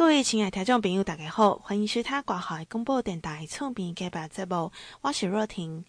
各位亲爱听众朋友，大家好，欢迎收听国海广播电台厝边隔壁节目，我是若婷。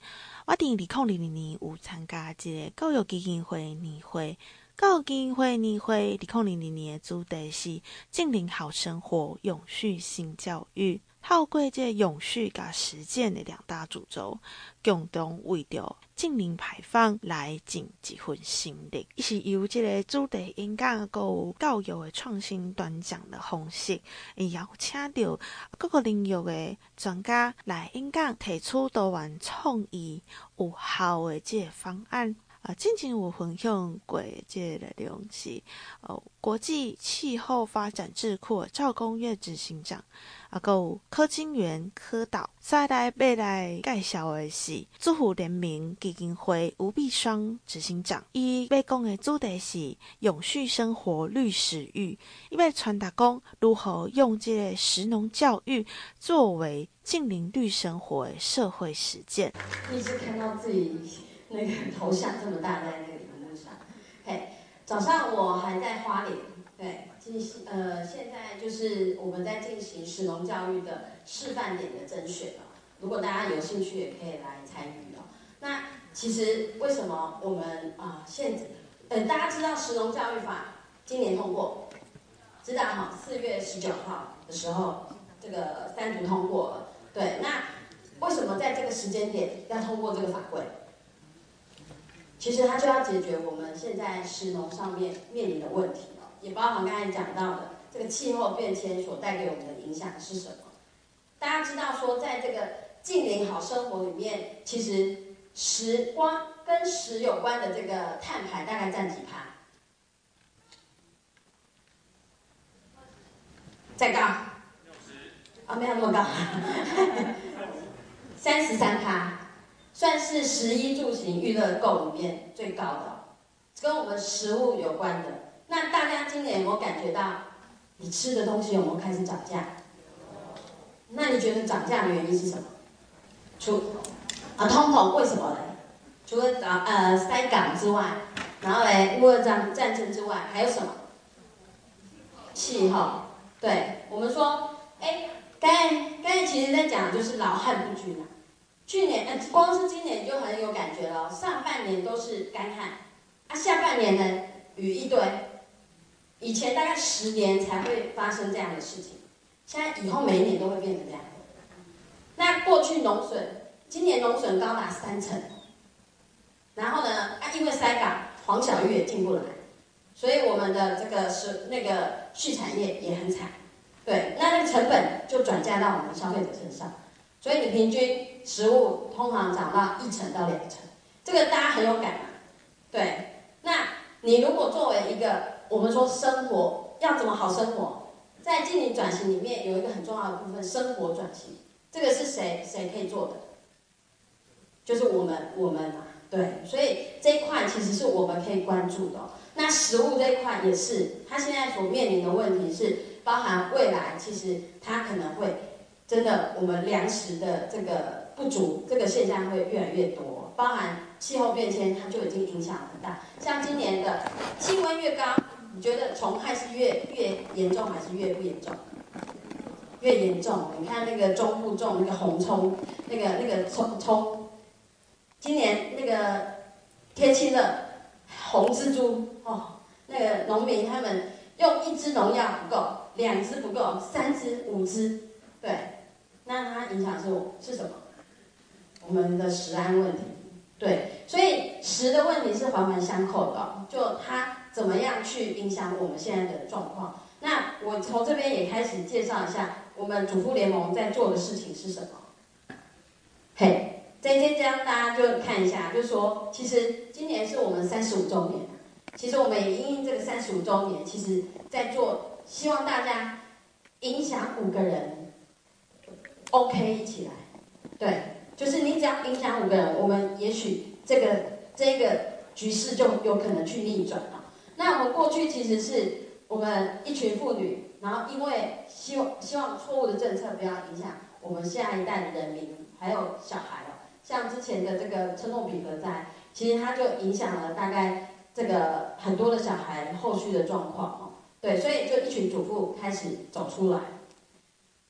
我伫二零二零年有参加一个教育基金会年会，教育基金会年会二零二零年的主题是“净零好生活，永续性教育”。透过这永续甲实践的两大主轴，共同为着净零排放来尽一份心力。伊是由即个主题演讲，阁有教育的创新短讲的方式，会邀请到各个领域的专家来演讲，提出多元创意、有效的这个方案。啊，之前有分享过这个内容是，呃，国际气候发展智库赵公岳执行长。啊，阁有柯金源柯导，再来未来介绍的是祝福联名基金会吴碧双执行长。伊要讲的主题是永续生活绿食育，伊要传达讲如何用这个食农教育作为近邻绿生活的社会实践。一直看到自己那个头像这么大在那个屏幕上。嘿，早上我还在花莲，对。进行呃，现在就是我们在进行食农教育的示范点的甄选哦。如果大家有兴趣，也可以来参与哦。那其实为什么我们啊、呃，现呃，大家知道食农教育法今年通过，知道哈？四月十九号的时候，这个三读通过了。对，那为什么在这个时间点要通过这个法规？其实它就要解决我们现在食农上面面临的问题。也包含刚才讲到的这个气候变迁所带给我们的影响是什么？大家知道说，在这个近邻好生活里面，其实食光跟食有关的这个碳排大概占几趴？再高？啊，没有那么高，三十三趴，算是食衣住行娱乐购里面最高的，跟我们食物有关的。那大家今年有没有感觉到，你吃的东西有没有开始涨价？那你觉得涨价的原因是什么？除啊通膨为什么呢？除了涨呃塞港之外，然后嘞乌俄战战争之外，还有什么？气候。对，我们说，哎，刚才刚才其实在讲的就是老汉不均啊。去年呃光是今年就很有感觉了，上半年都是干旱，啊下半年呢雨一堆。以前大概十年才会发生这样的事情，现在以后每一年都会变成这样。那过去农损，今年农损高达三成。然后呢，啊，因为塞港，黄小玉也进不来，所以我们的这个是那个畜产业也很惨。对，那那个成本就转嫁到我们消费者身上，所以你平均食物通常涨到一成到两成，这个大家很有感嘛。对，那你如果作为一个我们说生活要怎么好生活，在经营转型里面有一个很重要的部分，生活转型，这个是谁谁可以做的？就是我们我们嘛，对，所以这一块其实是我们可以关注的。那食物这一块也是，它现在所面临的问题是，包含未来其实它可能会真的我们粮食的这个不足，这个现象会越来越多，包含气候变迁，它就已经影响很大，像今年的气温越高。你觉得虫害是越越严重还是越不严重？越严重。你看那个中部种那个红葱，那个那个葱葱，今年那个天气热，红蜘蛛哦，那个农民他们用一支农药不够，两支不够，三支五支，对，那它影响是是什么？我们的食安问题，对，所以食的问题是环环相扣的，就它。怎么样去影响我们现在的状况？那我从这边也开始介绍一下我们主妇联盟在做的事情是什么。嘿，在这张大家就看一下，就说，其实今年是我们三十五周年，其实我们也因应这个三十五周年，其实在做，希望大家影响五个人，OK 一起来，对，就是你只要影响五个人，我们也许这个这个局势就有可能去逆转了。那我们过去其实是我们一群妇女，然后因为希望希望错误的政策不要影响我们下一代的人民，还有小孩哦。像之前的这个车诺比核灾，其实它就影响了大概这个很多的小孩后续的状况哦。对，所以就一群主妇开始走出来。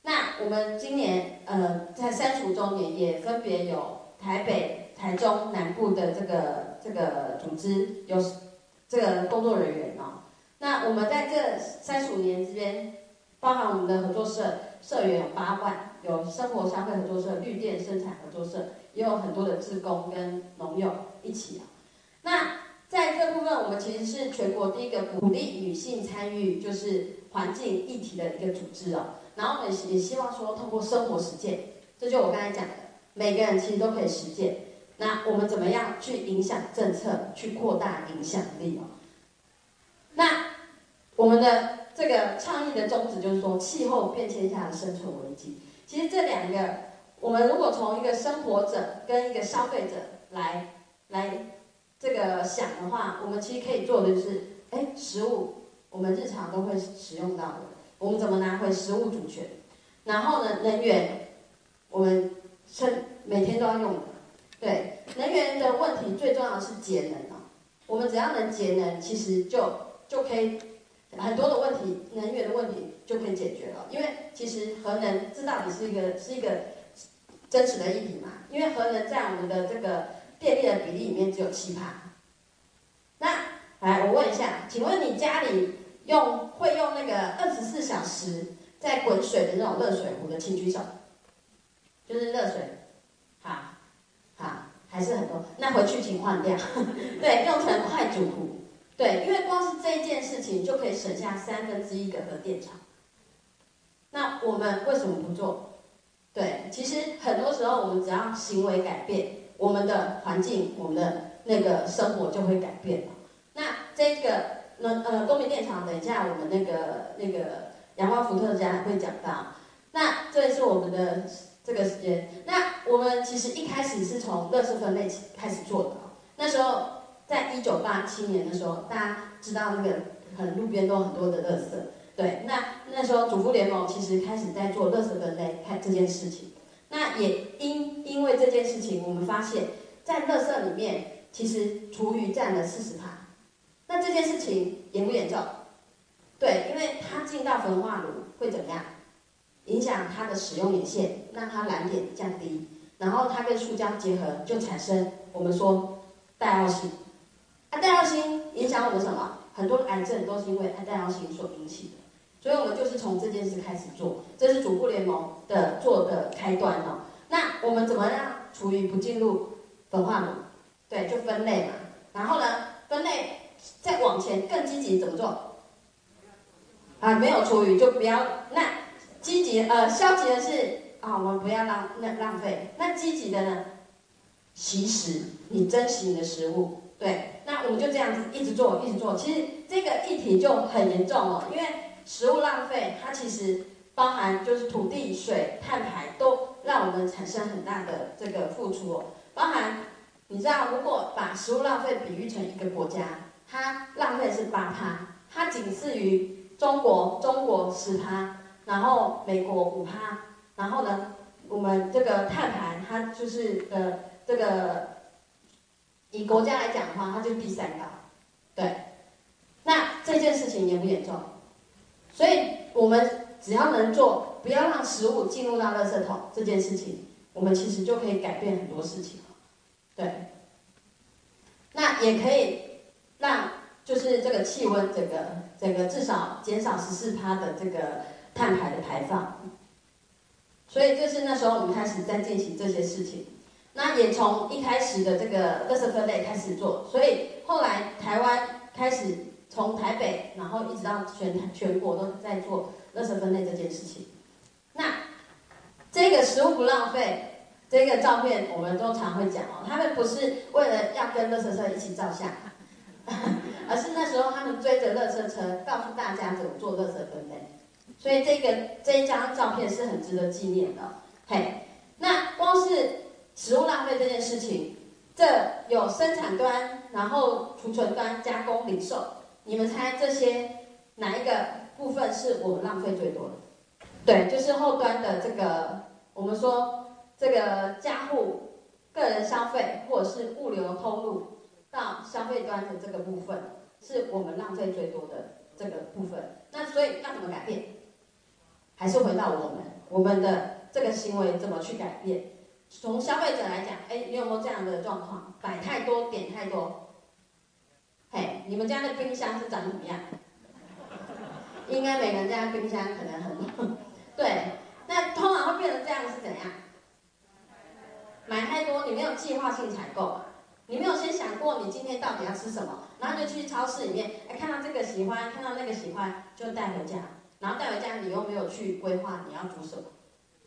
那我们今年呃在三十五周年也分别有台北、台中南部的这个这个组织有这个工作人员哦。那我们在这三十五年之间，包含我们的合作社社员有八万，有生活消费合作社、绿电生产合作社，也有很多的志工跟农友一起啊。那在这部分，我们其实是全国第一个鼓励女性参与就是环境议题的一个组织哦。然后我们也希望说，通过生活实践，这就我刚才讲的，每个人其实都可以实践。那我们怎么样去影响政策，去扩大影响力哦？那我们的这个倡议的宗旨就是说，气候变迁下的生存危机。其实这两个，我们如果从一个生活者跟一个消费者来来这个想的话，我们其实可以做的就是，哎，食物我们日常都会使用到的，我们怎么拿回食物主权？然后呢，能源我们生每天都要用的，对，能源的问题最重要的是节能啊。我们只要能节能，其实就就可以。很多的问题，能源的问题就可以解决了。因为其实核能这到底是一个是一个真实的议题嘛？因为核能在我们的这个电力的比例里面只有七趴。那来，我问一下，请问你家里用会用那个二十四小时在滚水的那种热水壶的，请举手。就是热水，好，好，还是很多。那回去请换掉，对，用成快煮壶。对，因为光是这件事情就可以省下三分之一个核电厂。那我们为什么不做？对，其实很多时候我们只要行为改变，我们的环境、我们的那个生活就会改变了。那这个那呃，公民电厂，等一下我们那个那个阳光伏特加会讲到。那这是我们的这个时间。那我们其实一开始是从垃圾分类起开始做的，那时候。在一九八七年的时候，大家知道那个很路边都很多的垃圾，对，那那时候主妇联盟其实开始在做垃圾分类开这件事情。那也因因为这件事情，我们发现，在垃圾里面其实厨余占了四十趴。那这件事情严不严重？对，因为它进到焚化炉会怎么样？影响它的使用年限，让它燃点降低，然后它跟塑胶结合，就产生我们说戴奥辛。啊，戴奥辛影响我们什么？很多癌症都是因为戴奥辛所引起的，所以我们就是从这件事开始做，这是主妇联盟的做的开端哦。那我们怎么让厨余不进入焚化炉？对，就分类嘛。然后呢，分类再往前更积极怎么做？啊，没有厨余就不要。那积极呃，消极的是啊，我们不要浪那浪费。那积极的呢？惜食，你珍惜你的食物，对。那我们就这样子一直做，一直做。其实这个议题就很严重了，因为食物浪费，它其实包含就是土地、水、碳排都让我们产生很大的这个付出。包含你知道，如果把食物浪费比喻成一个国家，它浪费是八趴，它仅次于中国，中国十趴，然后美国五趴，然后呢，我们这个碳排它就是呃这个。以国家来讲的话，它就第三高，对。那这件事情严不严重？所以我们只要能做，不要让食物进入到垃圾桶这件事情，我们其实就可以改变很多事情，对。那也可以让就是这个气温整个整个至少减少十四趴的这个碳排的排放。所以就是那时候我们开始在进行这些事情。那也从一开始的这个垃圾分类开始做，所以后来台湾开始从台北，然后一直到全全国都在做垃圾分类这件事情。那这个食物不浪费这个照片，我们都常会讲哦，他们不是为了要跟垃圾车一起照相，而是那时候他们追着垃圾车，告诉大家怎么做垃圾分类。所以这个这一张照片是很值得纪念的。嘿，那光是。食物浪费这件事情，这有生产端，然后储存端、加工、零售，你们猜这些哪一个部分是我们浪费最多的？对，就是后端的这个，我们说这个家户个人消费，或者是物流通路到消费端的这个部分，是我们浪费最多的这个部分。那所以要怎么改变？还是回到我们我们的这个行为怎么去改变？从消费者来讲，哎，你有没有这样的状况？摆太多，点太多。嘿，你们家的冰箱是长怎么样？应该每个人家冰箱可能很，对。那通常会变成这样是怎样？买太多，你没有计划性采购，你没有先想过你今天到底要吃什么，然后就去超市里面，哎，看到这个喜欢，看到那个喜欢，就带回家，然后带回家你又没有去规划你要煮什么，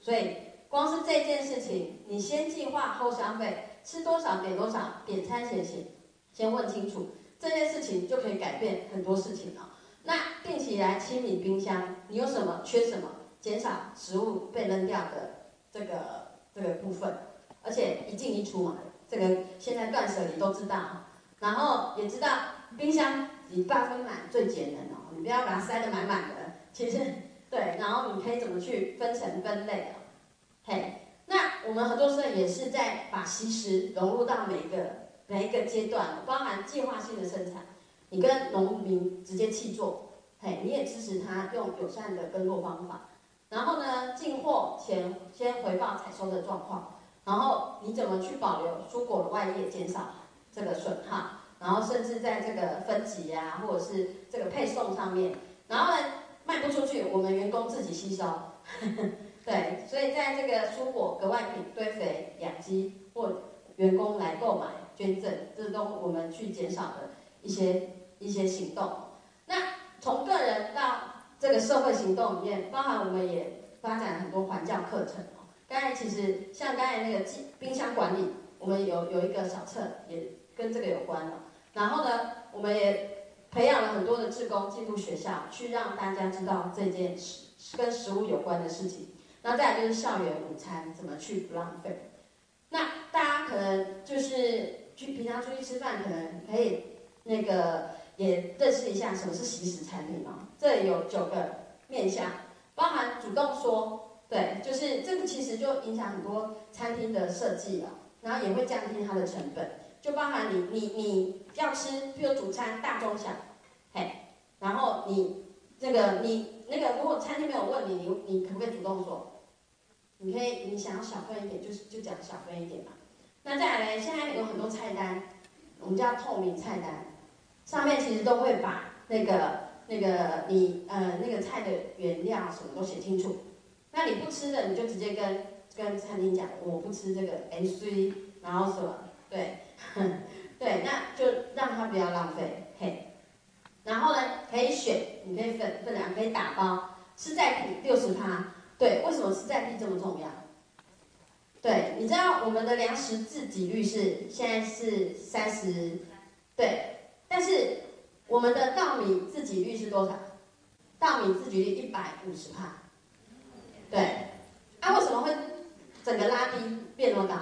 所以光是这件事情，你先计划后消费，吃多少点多少，点餐前先先问清楚，这件事情就可以改变很多事情了。那定期来清理冰箱，你有什么缺什么，减少食物被扔掉的这个这个部分。而且一进一出嘛，这个现在断舍离都知道，然后也知道冰箱以八分满最节能哦，你不要把它塞得满满的。其实对，然后你可以怎么去分层分类哦？嘿，那我们合作社也是在把惜食融入到每一个每一个阶段，包含计划性的生产，你跟农民直接契作，嘿，你也支持他用友善的耕作方法，然后呢，进货前先回报采收的状况。然后你怎么去保留蔬果的外叶，减少这个损耗？然后甚至在这个分级呀、或者是这个配送上面，然后呢卖不出去，我们员工自己吸收。对，所以在这个蔬果格外品堆肥养鸡或员工来购买捐赠，这都我们去减少的一些一些行动。那从个人到这个社会行动里面，包含我们也发展很多环教课程。刚才其实像刚才那个冰箱管理，我们有有一个小册也跟这个有关了。然后呢，我们也培养了很多的志工进入学校，去让大家知道这件事跟食物有关的事情。那再来就是校园午餐怎么去不浪费。那大家可能就是去平常出去吃饭，可能可以那个也认识一下什么是惜食餐厅哦。这里有九个面向，包含主动说。对，就是这个，其实就影响很多餐厅的设计了，然后也会降低它的成本，就包含你你你要吃，譬如主餐大中小，嘿，然后你这个你那个如果餐厅没有问你，你你可不可以主动说？你可以，你想要小份一点，就是就讲小份一点嘛。那再来，现在有很多菜单，我们叫透明菜单，上面其实都会把那个那个你呃那个菜的原料什么都写清楚。那你不吃的，你就直接跟跟餐厅讲，我不吃这个 NC，然后什么，对，对，那就让他不要浪费，嘿。然后呢，可以选，你可以分分两，可以打包，吃在地六十趴，对，为什么吃在地这么重要？对，你知道我们的粮食自给率是现在是三十，对，但是我们的稻米自给率是多少？稻米自给率一百五十趴。对，啊，为什么会整个拉低变那么高？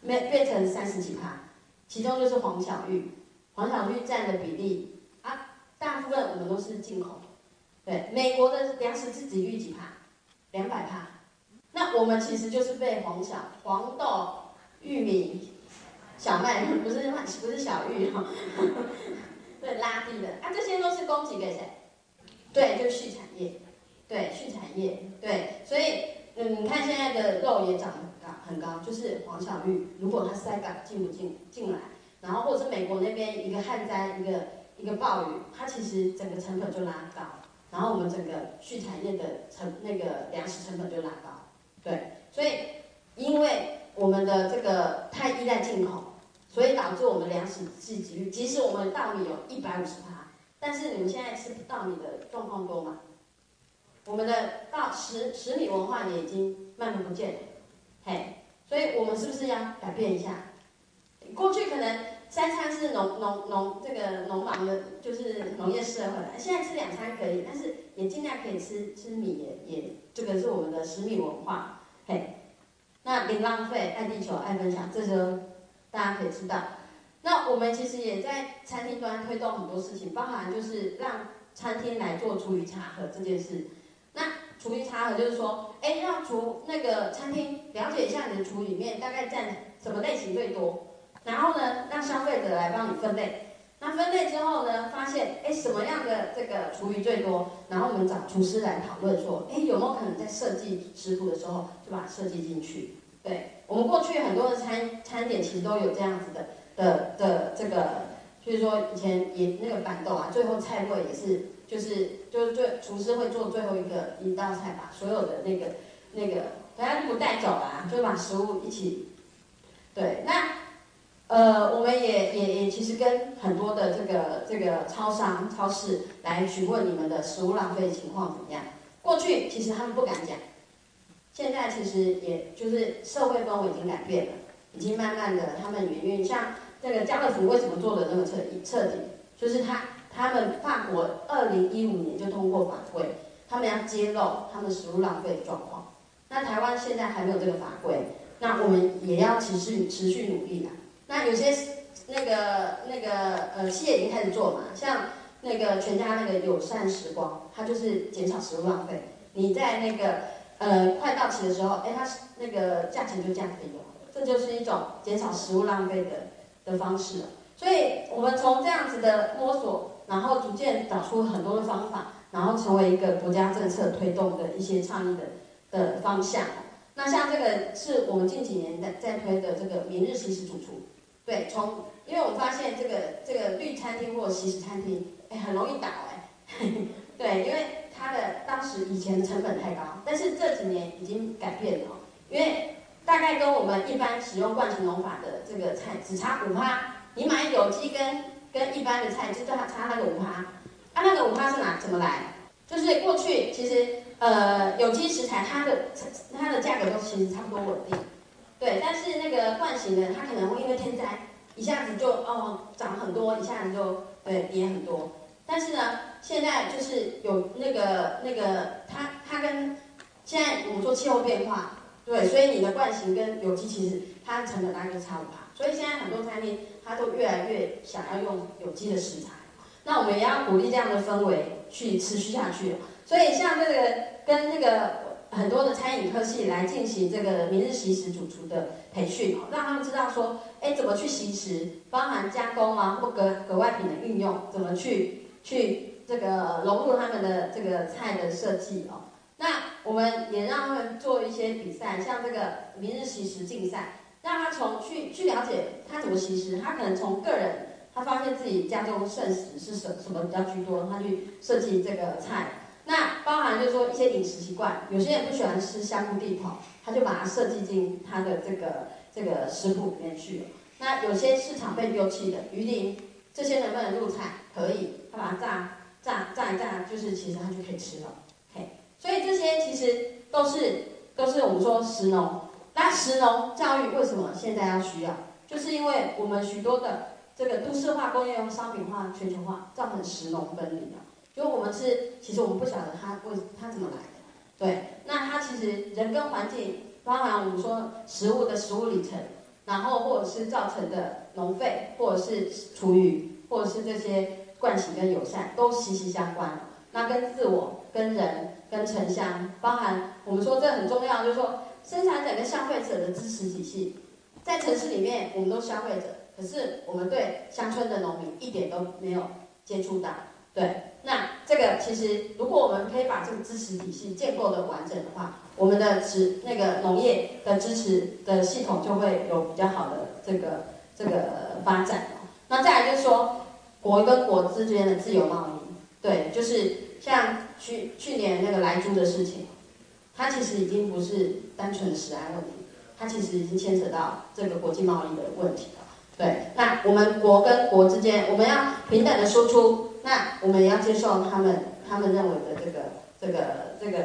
变变成三十几趴，其中就是黄小玉，黄小玉占的比例啊，大部分我们都是进口。对，美国的粮食自给率几趴？两百趴。那我们其实就是被黄小黄豆、玉米、小麦，不是不是小玉哈，对，拉低的啊，这些都是供给给谁？对，就是畜产业。对，畜产业，对，所以，嗯，你看现在的肉也涨很高，很高，就是黄小玉，如果它塞港进不进进来，然后或者是美国那边一个旱灾，一个一个暴雨，它其实整个成本就拉高，然后我们整个畜产业的成那个粮食成本就拉高，对，所以因为我们的这个太依赖进口，所以导致我们粮食自给率，即使我们稻米有一百五十趴，但是你们现在吃稻米的状况多吗？我们的到食食米文化也已经慢慢不见了，嘿，所以我们是不是要改变一下？过去可能三餐是农农农这个农忙的，就是农业社会，现在吃两餐可以，但是也尽量可以吃吃米也，也这个是我们的食米文化，嘿，那零浪费、爱地球、爱分享，这时候大家可以知道。那我们其实也在餐厅端推动很多事情，包含就是让餐厅来做厨余查核这件事。厨余差额就是说，哎，让厨那个餐厅了解一下你的厨里面大概占什么类型最多，然后呢，让消费者来帮你分类，那分类之后呢，发现哎什么样的这个厨余最多，然后我们找厨师来讨论说，哎有没有可能在设计食谱的时候就把它设计进去？对，我们过去很多的餐餐点其实都有这样子的的的这个，就是说以前也那个板豆啊，最后菜柜也是就是就是最厨师会做最后一个一道菜，把所有的那个那个大家不带走啦，就把食物一起。对，那呃我们也也也其实跟很多的这个这个超商超市来询问你们的食物浪费情况怎么样？过去其实他们不敢讲。现在其实也就是社会氛围已经改变了，已经慢慢的他们也愿意，像这个家乐福为什么做的那么彻彻底，就是他他们法国二零一五年就通过法规，他们要揭露他们食物浪费的状况。那台湾现在还没有这个法规，那我们也要持续持续努力啦。那有些那个那个呃企业已经开始做嘛，像那个全家那个友善时光，它就是减少食物浪费。你在那个。呃，快到期的时候，哎，它那个价钱就这样可以用，这就是一种减少食物浪费的的方式。所以，我们从这样子的摸索，然后逐渐找出很多的方法，然后成为一个国家政策推动的一些倡议的的方向。那像这个是我们近几年在在推的这个明日西食主厨，对，从因为我发现这个这个绿餐厅或西式餐厅，哎，很容易倒哎，对，因为。它的当时以前成本太高，但是这几年已经改变了，因为大概跟我们一般使用惯性农法的这个菜只差五趴，你买有机跟跟一般的菜就差差那个五趴，啊那个五趴是哪怎么来？就是过去其实呃有机食材它的它的价格都其实差不多稳定，对，但是那个惯型的它可能会因为天灾一下子就哦涨很多，一下子就对跌很多。但是呢，现在就是有那个那个，它它跟现在我们说气候变化，对，所以你的惯型跟有机其实它的成本大概就差不多。所以现在很多餐厅它都越来越想要用有机的食材，那我们也要鼓励这样的氛围去持续下去。所以像这个跟那个很多的餐饮科系来进行这个明日惜食主厨的培训，让他们知道说，哎，怎么去惜食，包含加工啊或格格外品的运用，怎么去。去这个融入他们的这个菜的设计哦，那我们也让他们做一些比赛，像这个明日惜食竞赛，让他从去去了解他怎么惜食，他可能从个人，他发现自己家中剩食是什什么比较居多，他去设计这个菜。那包含就是说一些饮食习惯，有些人不喜欢吃香菇地头，他就把它设计进他的这个这个食谱里面去。那有些市场被丢弃的鱼鳞，这些能不能入菜？可以。他把它炸炸炸一炸，就是其实他就可以吃了。OK，所以这些其实都是都是我们说食农。那食农教育为什么现在要需要？就是因为我们许多的这个都市化、工业化、商品化、全球化，造成食农分离了。就我们是，其实我们不晓得它为它怎么来的。对，那它其实人跟环境，包含我们说食物的食物里程，然后或者是造成的农废，或者是厨余，或者是这些。惯性跟友善都息息相关，那跟自我、跟人、跟城乡，包含我们说这很重要，就是说生产者跟消费者的支持体系，在城市里面我们都消费者，可是我们对乡村的农民一点都没有接触到，对，那这个其实如果我们可以把这个支持体系建构的完整的话，我们的支那个农业的支持的系统就会有比较好的这个这个发展。那再来就是说。国跟国之间的自由贸易，对，就是像去去年那个莱猪的事情，它其实已经不是单纯的食安问题，它其实已经牵扯到这个国际贸易的问题了。对，那我们国跟国之间，我们要平等的输出，那我们要接受他们他们认为的这个这个这个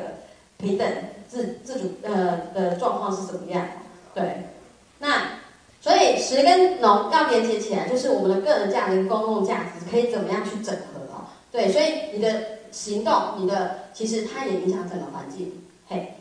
平等自自主呃的状况是怎么样？对，那。所以食跟农要连接起来，就是我们的个人价值跟公共价值可以怎么样去整合哦？对，所以你的行动，你的其实它也影响整个环境。嘿，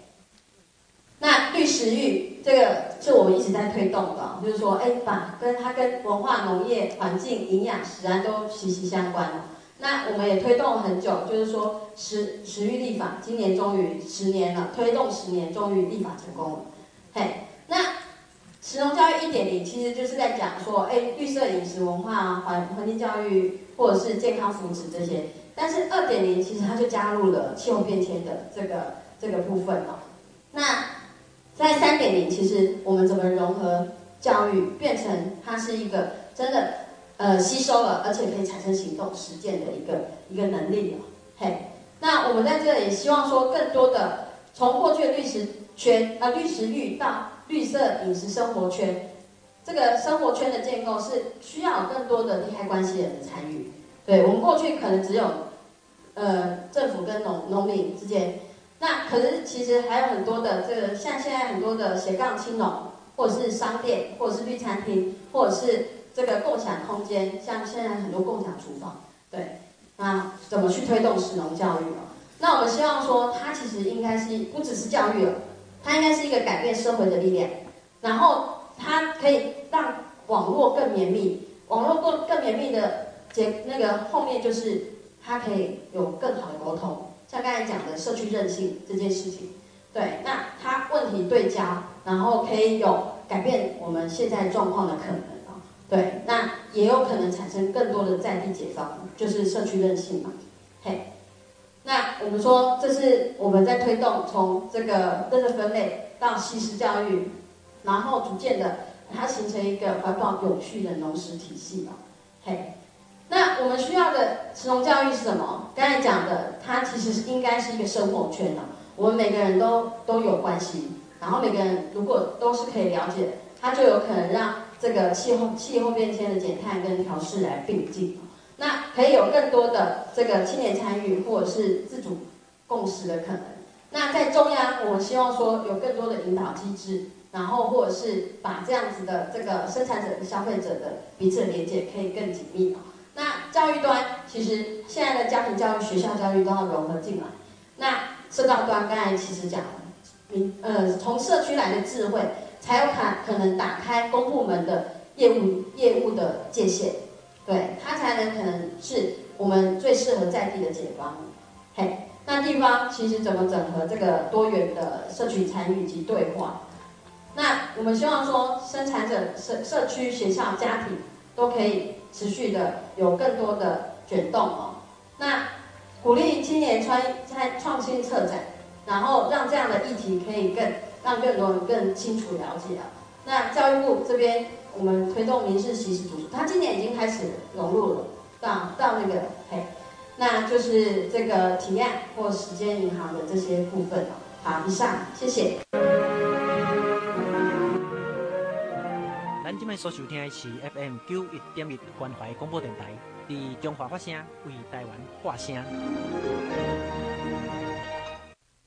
那绿食育这个是我们一直在推动的，就是说，哎，把跟它跟文化、农业、环境、营养、食安都息息相关。那我们也推动了很久，就是说食食育立法，今年终于十年了，推动十年终于立法成功了。嘿，那。食农教育一点零其实就是在讲说，哎，绿色饮食文化啊、环环境教育或者是健康福祉这些。但是二点零其实它就加入了气候变迁的这个这个部分哦。那在三点零，其实我们怎么融合教育，变成它是一个真的呃吸收了，而且可以产生行动实践的一个一个能力了。嘿，那我们在这里希望说，更多的从过去的绿食圈啊、呃、绿食育到绿色饮食生活圈，这个生活圈的建构是需要更多的利害关系人的参与。对，我们过去可能只有呃政府跟农农民之间。那可是其实还有很多的这个，像现在很多的斜杠青农，或者是商店，或者是绿餐厅，或者是这个共享空间，像现在很多共享厨房，对，那怎么去推动食农教育了？那我们希望说，它其实应该是不只是教育了，它应该是一个改变社会的力量，然后它可以让网络更绵密，网络更更绵密的结那个后面就是它可以有更好的沟通。像刚才讲的社区韧性这件事情，对，那它问题对焦，然后可以有改变我们现在状况的可能啊，对，那也有可能产生更多的在地解放，就是社区韧性嘛，嘿，那我们说这是我们在推动从这个垃圾分类到惜食教育，然后逐渐的它形成一个环保有序的农食体系嘛，嘿。那我们需要的食农教育是什么？刚才讲的，它其实是应该是一个生活圈的，我们每个人都都有关系，然后每个人如果都是可以了解，它就有可能让这个气候气候变迁的减碳跟调适来并进，那可以有更多的这个青年参与或者是自主共识的可能。那在中央，我希望说有更多的引导机制，然后或者是把这样子的这个生产者跟消费者的彼此的连接可以更紧密。那教育端其实现在的家庭教育、学校教育都要融合进来。那社道端刚才其实讲了，民呃从社区来的智慧，才有可可能打开公部门的业务业务的界限，对，它才能可能是我们最适合在地的解方。嘿，那地方其实怎么整合这个多元的社区参与及对话？那我们希望说，生产者、社社区、学校、家庭都可以。持续的有更多的卷动哦，那鼓励青年创创创新策展，然后让这样的议题可以更让更多人更清楚了解啊。那教育部这边我们推动民视惜食读书，他今年已经开始融入了到到那个嘿，那就是这个提案或时间银行的这些部分。好，以上谢谢。今麦所收听的是 FM 九一点一关怀广播电台，伫中华发声，为台湾发声。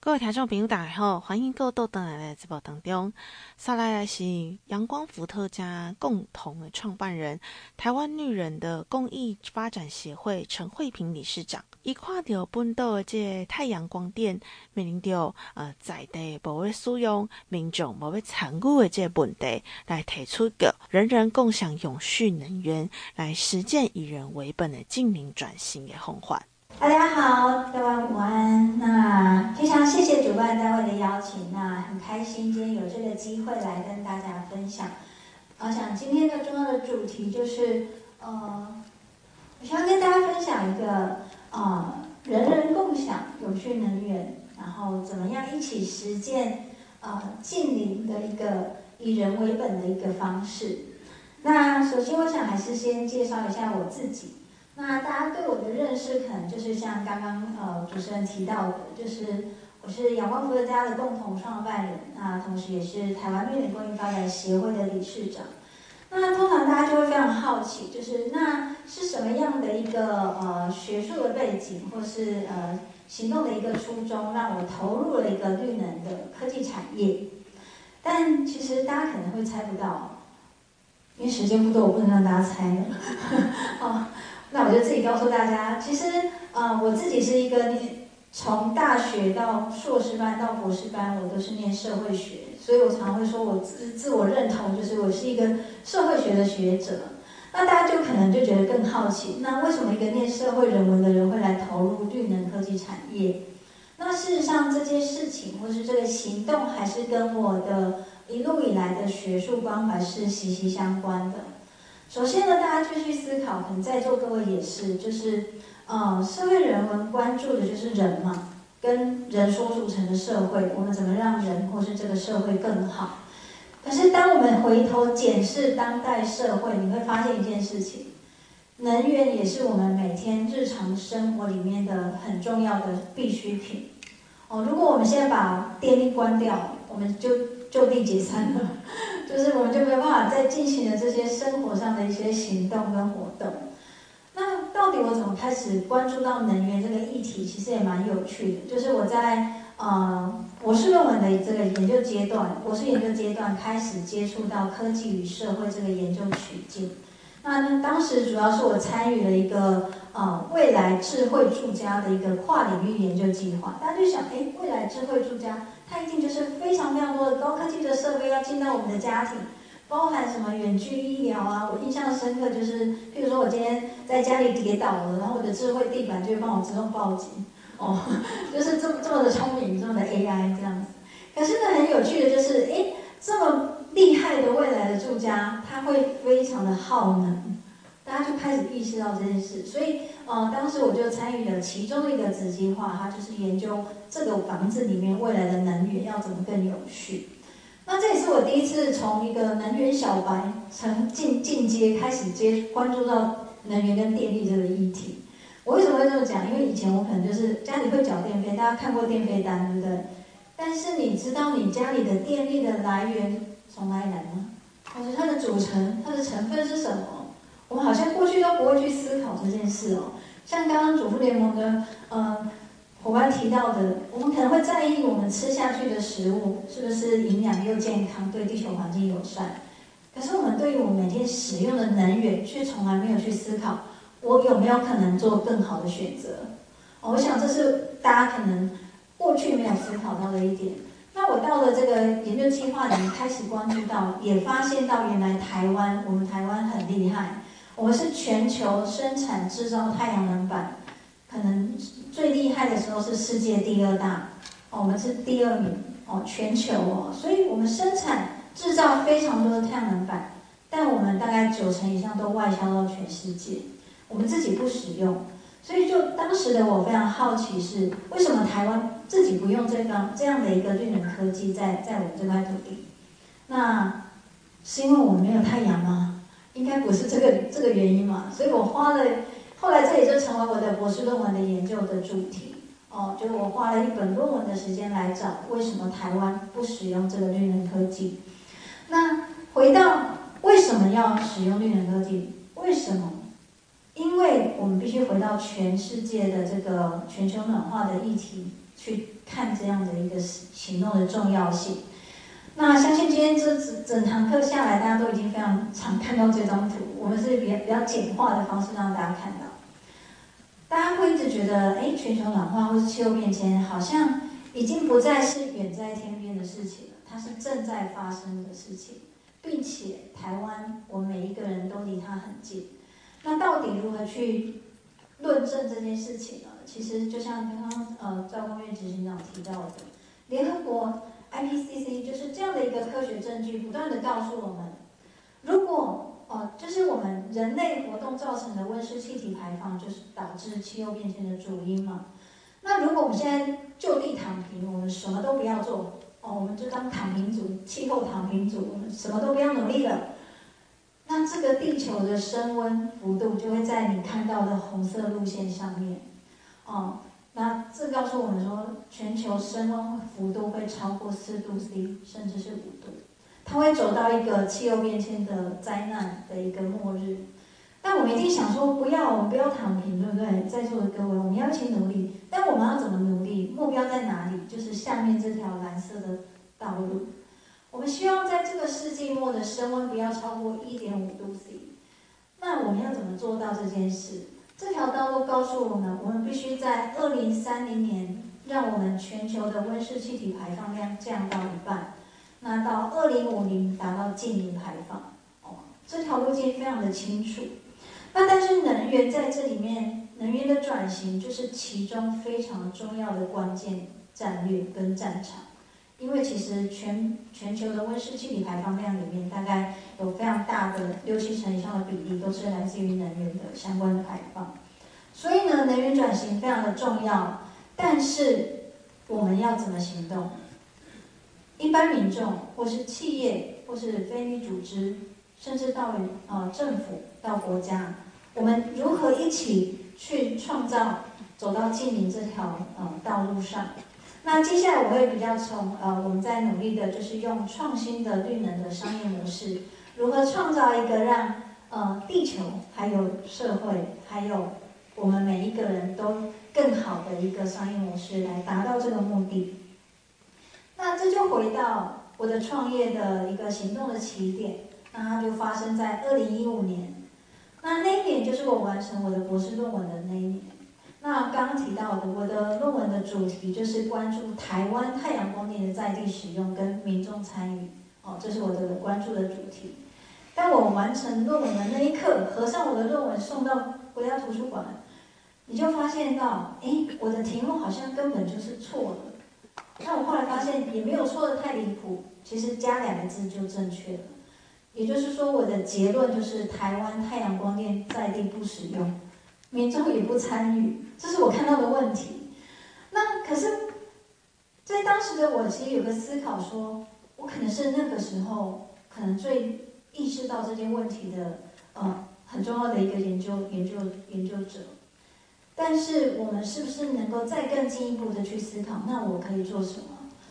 各位听众朋友，大家好，欢迎各位到登来的直播当中。上来的是阳光伏特家共同的创办人，台湾绿人的公益发展协会陈慧萍理事长。伊看到本岛的这太阳光电面临着呃在地无会使用、民众无会参与的这问题，来提出个人人共享永续能源，来实践以人为本的净零转型的方法。大家好，各位午安。那非常谢谢主办单位的邀请，那很开心今天有这个机会来跟大家分享。我想今天的重要的主题就是，呃，我想要跟大家分享一个呃人人共享永续能源，然后怎么样一起实践呃近邻的一个以人为本的一个方式。那首先，我想还是先介绍一下我自己。那大家对我的认识，可能就是像刚刚呃主持人提到的，就是我是阳光伏特家的共同创办人，那同时也是台湾绿能公益发展协会的理事长。那通常大家就会非常好奇，就是那是什么样的一个呃学术的背景，或是呃行动的一个初衷，让我投入了一个绿能的科技产业？但其实大家可能会猜不到，因为时间不多，我不能让大家猜了。哦那我就自己告诉大家，其实，呃，我自己是一个念从大学到硕士班到博士班，我都是念社会学，所以我常会说我自自我认同就是我是一个社会学的学者。那大家就可能就觉得更好奇，那为什么一个念社会人文的人会来投入绿能科技产业？那事实上这件事情或是这个行动，还是跟我的一路以来的学术关怀是息息相关的。首先呢，大家继续思考，可能在座各位也是，就是，呃，社会人文关注的就是人嘛，跟人所组成的社会，我们怎么让人或是这个社会更好？可是当我们回头检视当代社会，你会发现一件事情，能源也是我们每天日常生活里面的很重要的必需品。哦，如果我们现在把电力关掉，我们就就地解散了。就是我们就没有办法再进行的这些生活上的一些行动跟活动。那到底我怎么开始关注到能源这个议题？其实也蛮有趣的。就是我在呃博士论文的这个研究阶段，博士研究阶段开始接触到科技与社会这个研究取径。那当时主要是我参与了一个呃未来智慧住家的一个跨领域研究计划。大家就想，哎，未来智慧住家。它一定就是非常非常多的高科技的设备要进到我们的家庭，包含什么远距医疗啊。我印象深刻就是，譬如说我今天在家里跌倒了，然后我的智慧地板就会帮我自动报警，哦，就是这么这么的聪明，这么的 AI 这样子。可是呢，很有趣的就是，诶，这么厉害的未来的住家，它会非常的耗能。大家就开始意识到这件事，所以，呃，当时我就参与了其中一个子计划，它就是研究这个房子里面未来的能源要怎么更有序。那这也是我第一次从一个能源小白，从进进阶开始接关注到能源跟电力这个议题。我为什么会这么讲？因为以前我可能就是家里会缴电费，大家看过电费单，对不对？但是你知道你家里的电力的来源从哪里来吗？或者它的组成，它的成分是什么？我们好像过去都不会去思考这件事哦。像刚刚主妇联盟的呃伙伴提到的，我们可能会在意我们吃下去的食物是不是营养又健康，对地球环境友善。可是我们对于我们每天使用的能源，却从来没有去思考，我有没有可能做更好的选择？我想这是大家可能过去没有思考到的一点。那我到了这个研究计划里面，开始关注到，也发现到原来台湾，我们台湾很厉害。我们是全球生产制造太阳能板，可能最厉害的时候是世界第二大，哦，我们是第二名哦，全球哦，所以我们生产制造非常多的太阳能板，但我们大概九成以上都外销到全世界，我们自己不使用，所以就当时的我非常好奇是为什么台湾自己不用这个这样的一个绿能科技在在我们这块土地？那是因为我们没有太阳吗？应该不是这个这个原因嘛，所以我花了，后来这也就成为我的博士论文的研究的主题哦，就是我花了一本论文的时间来找为什么台湾不使用这个绿能科技。那回到为什么要使用绿能科技？为什么？因为我们必须回到全世界的这个全球暖化的议题去看这样的一个行动的重要性。那相信今天这整整堂课下来，大家都已经非常常看到这张图。我们是比较比较简化的方式让大家看到。大家会一直觉得，哎，全球暖化或是气候变迁，好像已经不再是远在天边的事情了，它是正在发生的事情，并且台湾，我们每一个人都离它很近。那到底如何去论证这件事情呢？其实就像刚刚呃赵公约执行长提到的，联合国。IPCC 就是这样的一个科学证据，不断地告诉我们，如果哦，就是我们人类活动造成的温室气体排放，就是导致气候变迁的主因嘛。那如果我们现在就地躺平，我们什么都不要做哦，我们就当躺平族，气候躺平族，我们什么都不要努力了，那这个地球的升温幅度就会在你看到的红色路线上面，哦。那这告诉我们说，全球升温幅度会超过四度 C，甚至是五度，它会走到一个气候变迁的灾难的一个末日。但我们一定想说，不要，我们不要躺平，对不对？在座的各位，我们要一起努力。但我们要怎么努力？目标在哪里？就是下面这条蓝色的道路。我们希望在这个世纪末的升温不要超过一点五度 C。那我们要怎么做到这件事？这条道路告诉我们，我们必须在二零三零年，让我们全球的温室气体排放量降到一半。那到二零五零达到净零排放。哦，这条路径非常的清楚。那但是能源在这里面，能源的转型就是其中非常重要的关键战略跟战场。因为其实全全球的温室气体排放量里面，大概有非常大的六七成以上的比例都是来自于能源的相关的排放。所以呢，能源转型非常的重要，但是我们要怎么行动？一般民众，或是企业，或是非营利组织，甚至到呃政府到国家，我们如何一起去创造走到净零这条呃道路上？那接下来我会比较从呃我们在努力的就是用创新的绿能的商业模式，如何创造一个让呃地球还有社会还有我们每一个人都更好的一个商业模式，来达到这个目的。那这就回到我的创业的一个行动的起点，那它就发生在二零一五年。那那一年就是我完成我的博士论文的那一年。那刚刚提到的，我的论文的主题就是关注台湾太阳光电的在地使用跟民众参与，哦，这是我的关注的主题。当我完成论文的那一刻，合上我的论文送到国家图书馆。你就发现到，哎，我的题目好像根本就是错的。那我后来发现也没有错的太离谱，其实加两个字就正确了。也就是说，我的结论就是台湾太阳光电在地不使用，民众也不参与，这是我看到的问题。那可是，在当时的我其实有个思考说，我可能是那个时候可能最意识到这件问题的，呃，很重要的一个研究研究研究者。但是我们是不是能够再更进一步的去思考？那我可以做什么？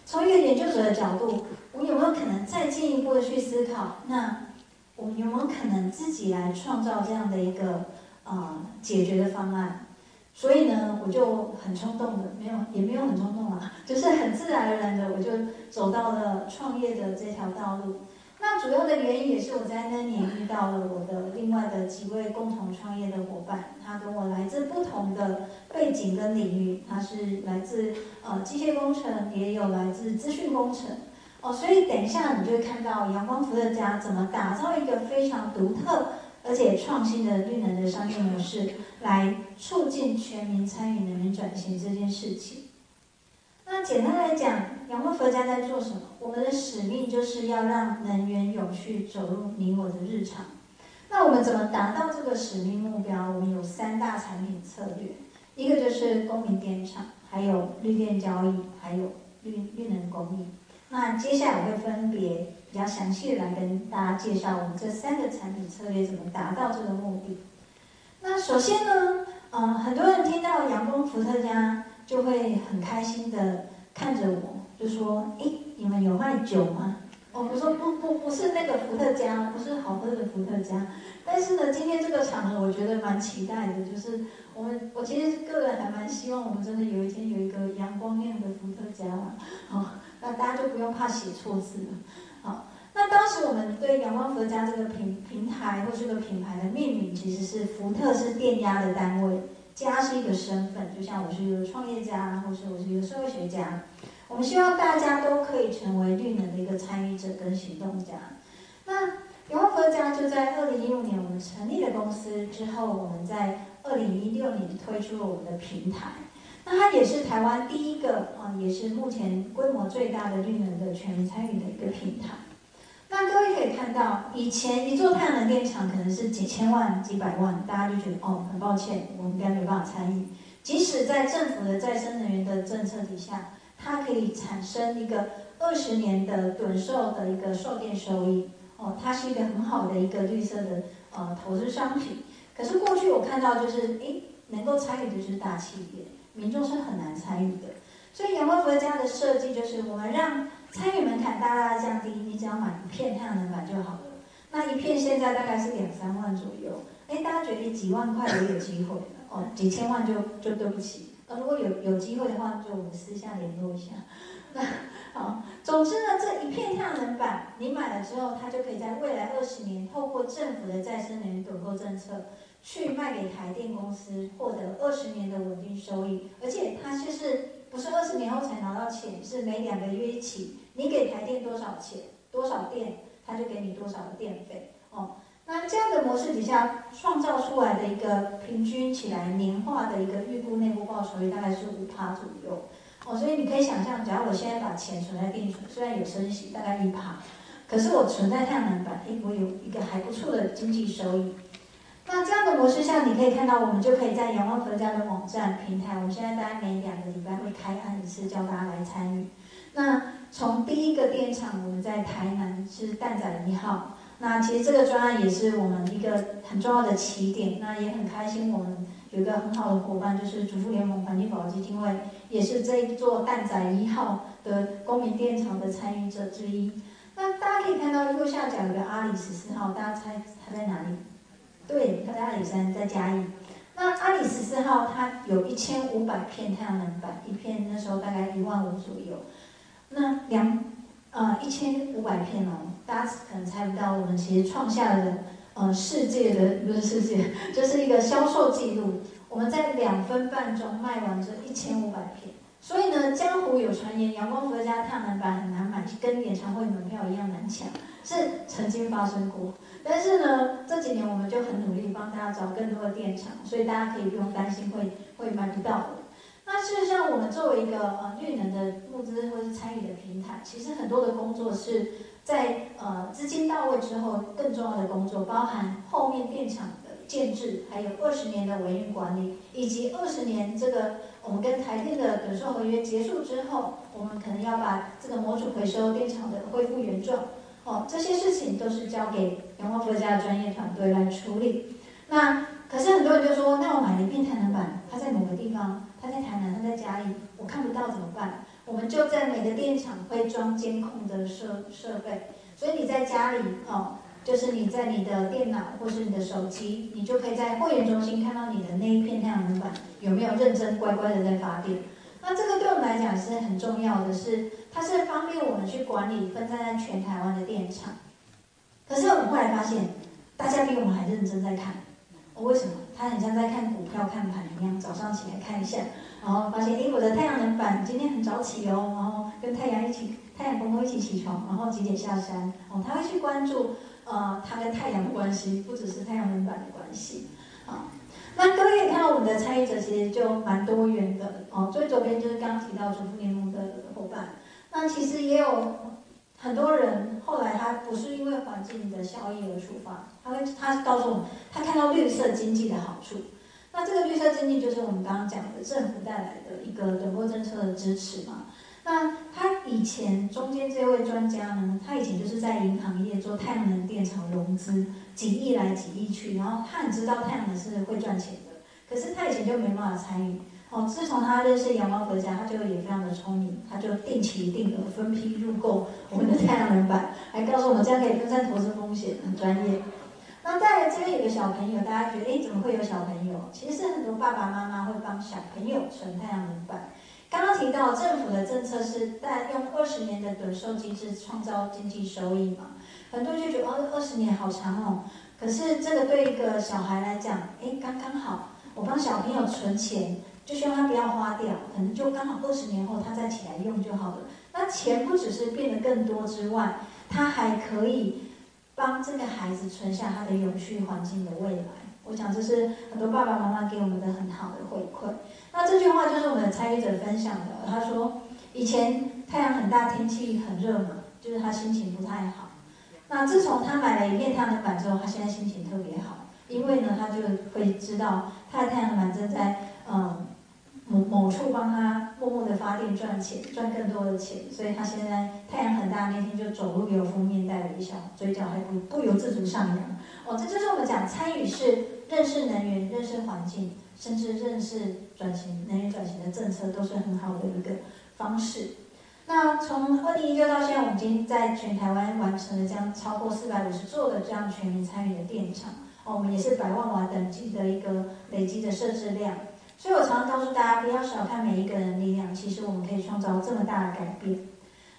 从一个研究者的角度，我有没有可能再进一步的去思考？那我们有没有可能自己来创造这样的一个、呃、解决的方案？所以呢，我就很冲动的，没有也没有很冲动啊，就是很自然而然的，我就走到了创业的这条道路。那主要的原因也是我在那年遇到了我的另外的几位共同创业的伙伴，他跟我来自不同的背景跟领域，他是来自呃机械工程，也有来自资讯工程，哦，所以等一下你就会看到阳光伏特加怎么打造一个非常独特而且创新的绿能的商业模式，来促进全民参与能源转型这件事情。那简单来讲，阳光伏特加在做什么？我们的使命就是要让能源永续走入你我的日常。那我们怎么达到这个使命目标？我们有三大产品策略，一个就是公民电厂，还有绿电交易，还有绿绿能公益。那接下来会分别比较详细的来跟大家介绍我们这三个产品策略怎么达到这个目的。那首先呢，嗯、很多人听到阳光伏特加。就会很开心的看着我，就说：“诶，你们有卖酒吗？”哦，我说：“不不，不是那个伏特加，不是好喝的伏特加。”但是呢，今天这个场合我觉得蛮期待的，就是我们我其实个人还蛮希望我们真的有一天有一个阳光亮的伏特加嘛。好，那大家就不用怕写错字了。那当时我们对阳光伏特加这个平平台或这个品牌的命名，其实是福特是电压的单位。家是一个身份，就像我是一个创业家，或是我是一个社会学家。我们希望大家都可以成为绿能的一个参与者跟行动家。那阳光伏特加就在二零一五年我们成立了公司之后，我们在二零一六年推出了我们的平台。那它也是台湾第一个啊，也是目前规模最大的绿能的全民参与的一个平台。那各位可以看到，以前一座太阳能电厂可能是几千万、几百万，大家就觉得哦，很抱歉，我们应该没办法参与。即使在政府的再生能源的政策底下，它可以产生一个二十年的趸售的一个售电收益，哦，它是一个很好的一个绿色的呃投资商品。可是过去我看到就是，诶，能够参与的就是大企业，民众是很难参与的。所以阳光伏特加的设计就是我们让。参与门槛大大降低，你只要买一片太阳能板就好了。那一片现在大概是两三万左右，哎，大家觉得几万块也有机会哦，几千万就就对不起。呃，如果有有机会的话，就私下联络一下。那好，总之呢，这一片太阳能板你买了之后，它就可以在未来二十年，透过政府的再生能源趸购政策，去卖给台电公司，获得二十年的稳定收益，而且它就是不是二十年后才拿到钱，是每两个月一起。你给台电多少钱，多少电，他就给你多少的电费哦。那这样的模式底下创造出来的一个平均起来年化的一个预估内部报酬率大概是五趴左右。哦，所以你可以想象，假如我现在把钱存在定存，虽然有升息，大概一趴，可是我存在太阳能板，诶，我有一个还不错的经济收益。那这样的模式下，你可以看到，我们就可以在阳光佛家的网站平台，我们现在大概每两个礼拜会开案一次，叫大家来参与。那从第一个电厂，我们在台南是蛋仔一号。那其实这个专案也是我们一个很重要的起点。那也很开心，我们有一个很好的伙伴，就是主妇联盟环境保护基金会，也是这一座蛋仔一号的公民电厂的参与者之一。那大家可以看到右下角有个阿里十四号，大家猜它在哪里？对，它在阿里山，在嘉义。那阿里十四号它有一千五百片太阳能板，一片那时候大概一万五左右。那两呃一千五百片哦，大家可能猜不到，我们其实创下了呃世界的不是世界，就是一个销售记录。我们在两分半钟卖完这一千五百片。所以呢，江湖有传言，阳光佛家太阳能板很难买，跟演唱会门票一样难抢，是曾经发生过。但是呢，这几年我们就很努力帮大家找更多的电厂，所以大家可以不用担心会会买不到。那事实上，我们作为一个呃绿能的募资或是参与的平台，其实很多的工作是在呃资金到位之后更重要的工作，包含后面电厂的建置，还有二十年的维运管理，以及二十年这个我们跟台电的短售合约结束之后，我们可能要把这个模组回收电厂的恢复原状。哦，这些事情都是交给阳光佛家的专业团队来处理。那可是很多人就说，那我买了一片太阳能板，它在某个地方，它在台南，它在家里，我看不到怎么办？我们就在每个电厂会装监控的设设备，所以你在家里哦，就是你在你的电脑或是你的手机，你就可以在会员中心看到你的那一片太阳能板有没有认真乖乖的在发电。那这个对我们来讲是很重要的是，是它是方便我们去管理分散在全台湾的电厂。可是我们后来发现，大家比我们还认真在看。哦，为什么？他很像在看股票看盘一样，早上起来看一下，然后发现，诶，我的太阳能板今天很早起哦，然后跟太阳一起，太阳公公一起起床，然后几点下山？哦，他会去关注，呃，他跟太阳的关系，不只是太阳能板的关系，啊。那各位可以看到，我们的参与者其实就蛮多元的哦。最左边就是刚刚提到主妇联盟的伙伴，那其实也有很多人后来他不是因为环境的效益而出发，他会他告诉我们，他看到绿色经济的好处。那这个绿色经济就是我们刚刚讲的政府带来的一个短波政策的支持嘛。那他以前中间这位专家呢，他以前就是在银行业做太阳能电厂融资，几亿来几亿去，然后他很知道太阳能是会赚钱的，可是他以前就没办法参与。哦，自从他认识阳光佛家，他就也非常的聪明，他就定期定额分批入购我们的太阳能板，还告诉我们这样可以分散投资风险，很专业。那再来这边有个小朋友，大家觉得哎，怎么会有小朋友？其实很多爸爸妈妈会帮小朋友存太阳能板。刚刚提到政府的政策是在用二十年的短售机制创造经济收益嘛，很多人就觉得哦，二十年好长哦。可是这个对一个小孩来讲，哎，刚刚好，我帮小朋友存钱，就希望他不要花掉，可能就刚好二十年后他再起来用就好了。那钱不只是变得更多之外，他还可以帮这个孩子存下他的永续环境的未来。我想这是很多爸爸妈妈给我们的很好的回馈。那这句话就是我们的参与者分享的。他说，以前太阳很大，天气很热嘛，就是他心情不太好。那自从他买了一片太阳能板之后，他现在心情特别好，因为呢，他就会知道他的太阳能板正在嗯某某处帮他默默的发电赚钱，赚更多的钱。所以他现在太阳很大，那天就走路有封面带微笑，嘴角还不不由自主上扬。哦，这就是我们讲参与式认识能源、认识环境。甚至认识转型能源转型的政策都是很好的一个方式。那从二零一六到现在，我们已经在全台湾完成了这样超过四百五十座的这样全民参与的电厂。哦，我们也是百万瓦等级的一个累积的设置量。所以我常常告诉大家，不要小看每一个人的力量，其实我们可以创造这么大的改变。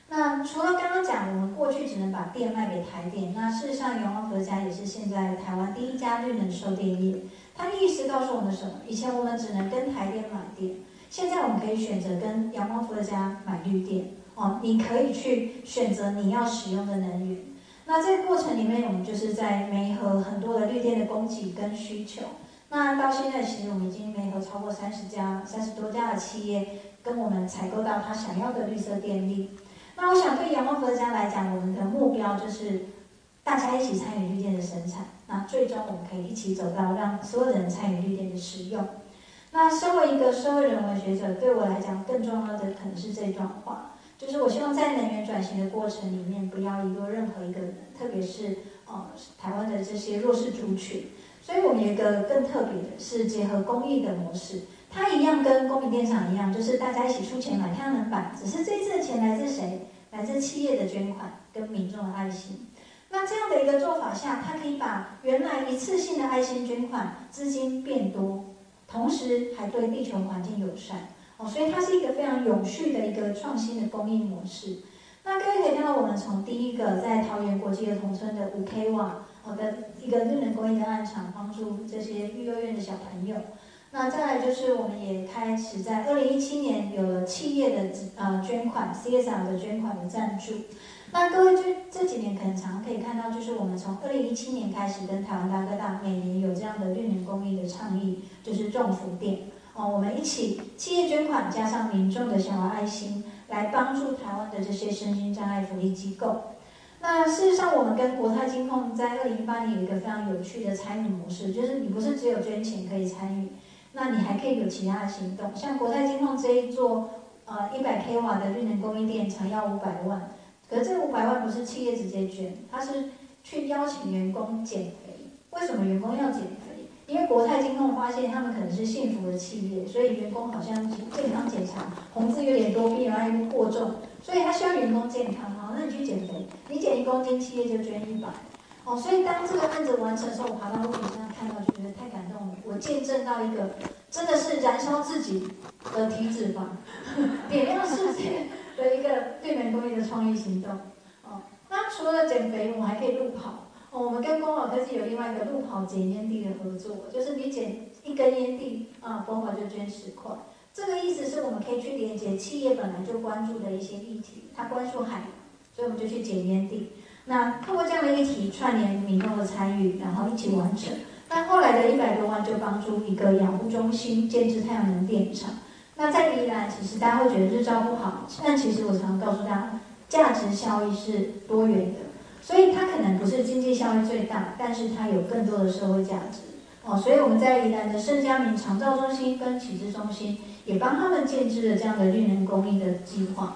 那除了刚刚讲，我们过去只能把电卖给台电，那事实上，阳光佛家也是现在台湾第一家绿能售电业。他的意思告诉我们什么？以前我们只能跟台电买电，现在我们可以选择跟阳光佛家买绿电。哦，你可以去选择你要使用的能源。那这个过程里面，我们就是在媒合很多的绿电的供给跟需求。那到现在，其实我们已经联合超过三十家、三十多家的企业，跟我们采购到他想要的绿色电力。那我想对阳光合家来讲，我们的目标就是大家一起参与绿电的生产，那最终我们可以一起走到让所有的人参与绿电的使用。那身为一个社会人文学者，对我来讲更重要的可能是这段话，就是我希望在能源转型的过程里面，不要遗落任何一个人，特别是呃台湾的这些弱势族群。所以我们有一个更特别的是结合公益的模式，它一样跟公民电厂一样，就是大家一起出钱买太阳能板，只是这次的钱来自谁？来自企业的捐款跟民众的爱心。那这样的一个做法下，它可以把原来一次性的爱心捐款资金变多，同时还对地球环境友善哦，所以它是一个非常永续的一个创新的公益模式。那各位可以看到，我们从第一个在桃园国际儿童村的五 K 瓦。好的，一个绿能公益的案场，帮助这些育幼院的小朋友。那再来就是，我们也开始在二零一七年有了企业的呃捐款，CSR 的捐款的赞助。那各位这这几年可能常可以看到，就是我们从二零一七年开始跟台湾大哥大每年有这样的绿能公益的倡议，就是种福店哦，我们一起企业捐款加上民众的小额爱心，来帮助台湾的这些身心障碍福利机构。那事实上，我们跟国泰金控在二零一八年有一个非常有趣的参与模式，就是你不是只有捐钱可以参与，那你还可以有其他的行动。像国泰金控这一座呃一百 k 瓦的绿能供应电厂要五百万，可是这五百万不是企业直接捐，它是去邀请员工减肥。为什么员工要减肥？因为国泰金控发现他们可能是幸福的企业，所以员工好像健康检查红字有点多，并且又过重，所以他希望员工健康。那你去减肥，你减一公斤，企业就捐一百，哦，所以当这个案子完成的时候，我爬到屋顶上看到，就觉得太感动了。我见证到一个真的是燃烧自己的体脂肪，点亮世界的一个绿能公益的创意行动。哦，那除了减肥，我们还可以路跑。我们跟光宝科技有另外一个路跑捡烟蒂的合作，就是你捡一根烟蒂，啊，光宝就捐十块。这个意思是我们可以去连接企业本来就关注的一些议题，它关注海。所以我们就去捡烟蒂，那通过这样的议题串联民众的参与，然后一起完成。那后来的一百多万就帮助一个养护中心建置太阳能电厂。那在宜兰，其实大家会觉得日照不好，但其实我常常告诉大家，价值效益是多元的。所以它可能不是经济效益最大，但是它有更多的社会价值。哦，所以我们在宜兰的盛佳明长照中心跟启智中心，也帮他们建置了这样的绿能公益的计划。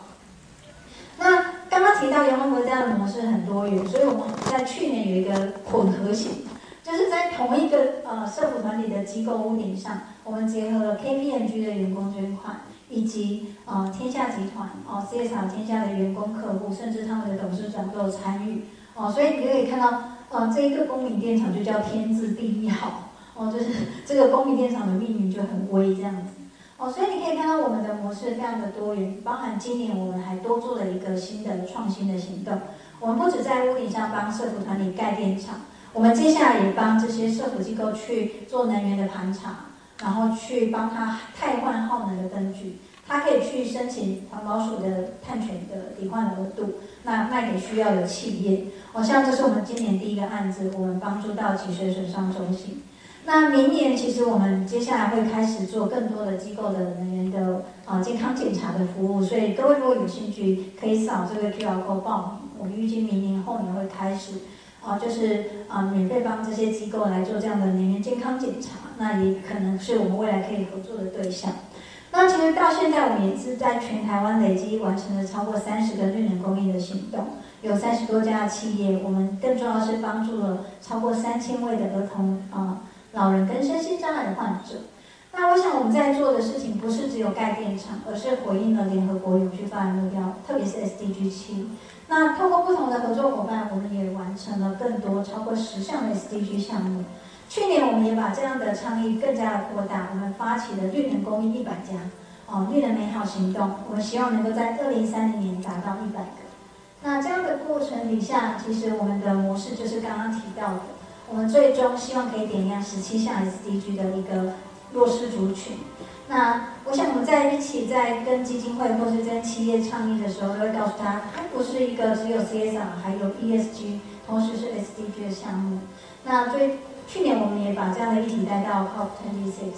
那刚刚提到阳光国家的模式很多元，所以我们在去年有一个混合型，就是在同一个呃社福团体的机构屋顶上，我们结合了 KPMG 的员工捐款，以及呃天下集团哦 CSR 天下的员工客户，甚至他们的董事长都有参与哦，所以你就可以看到呃这一个公民电厂就叫天字第一号哦，就是 这个公民电厂的命运就很威这样子。哦，所以你可以看到我们的模式非常的多元，包含今年我们还多做了一个新的创新的行动。我们不止在屋顶上帮社福团体盖电厂，我们接下来也帮这些社福机构去做能源的盘查，然后去帮他汰换耗能的灯具，他可以去申请环保署的碳权的抵换额度，那卖给需要的企业。哦，像这是我们今年第一个案子，我们帮助到脊髓损伤中心。那明年其实我们接下来会开始做更多的机构的人员的啊健康检查的服务，所以各位如果有兴趣，可以扫这个 QR code 报名。我们预计明年后年会开始啊，就是啊免费帮这些机构来做这样的人员健康检查，那也可能是我们未来可以合作的对象。那其实到现在我们也是在全台湾累计完成了超过三十个绿能公益的行动，有三十多家的企业，我们更重要是帮助了超过三千位的儿童啊。老人跟身心障碍的患者，那我想我们在做的事情不是只有盖电厂，而是回应了联合国永续发展目标，特别是 SDG 七。那透过不同的合作伙伴，我们也完成了更多超过十项的 SDG 项目。去年我们也把这样的倡议更加的扩大，我们发起了绿能公益一百家，哦，绿能美好行动。我们希望能够在二零三零年达到一百个。那这样的过程底下，其实我们的模式就是刚刚提到的。我们最终希望可以点亮十七项 SDG 的一个弱势族群。那我想我们在一起在跟基金会或是跟企业倡议的时候，都会告诉他，它不是一个只有 CSR 还有 ESG，同时是 SDG 的项目。那最去年我们也把这样的议题带到 COP26。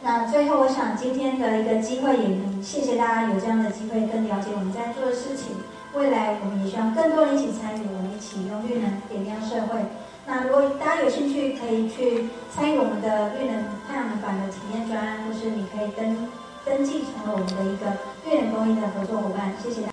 那最后，我想今天的一个机会，也能谢谢大家有这样的机会，更了解我们在做的事情。未来我们也希望更多人一起参与，我们一起用绿能点亮社会。那如果大家有兴趣，可以去参与我们的绿能太阳能板的体验专案，或是你可以登登记成为我们的一个绿能公益的合作伙伴。谢谢大家。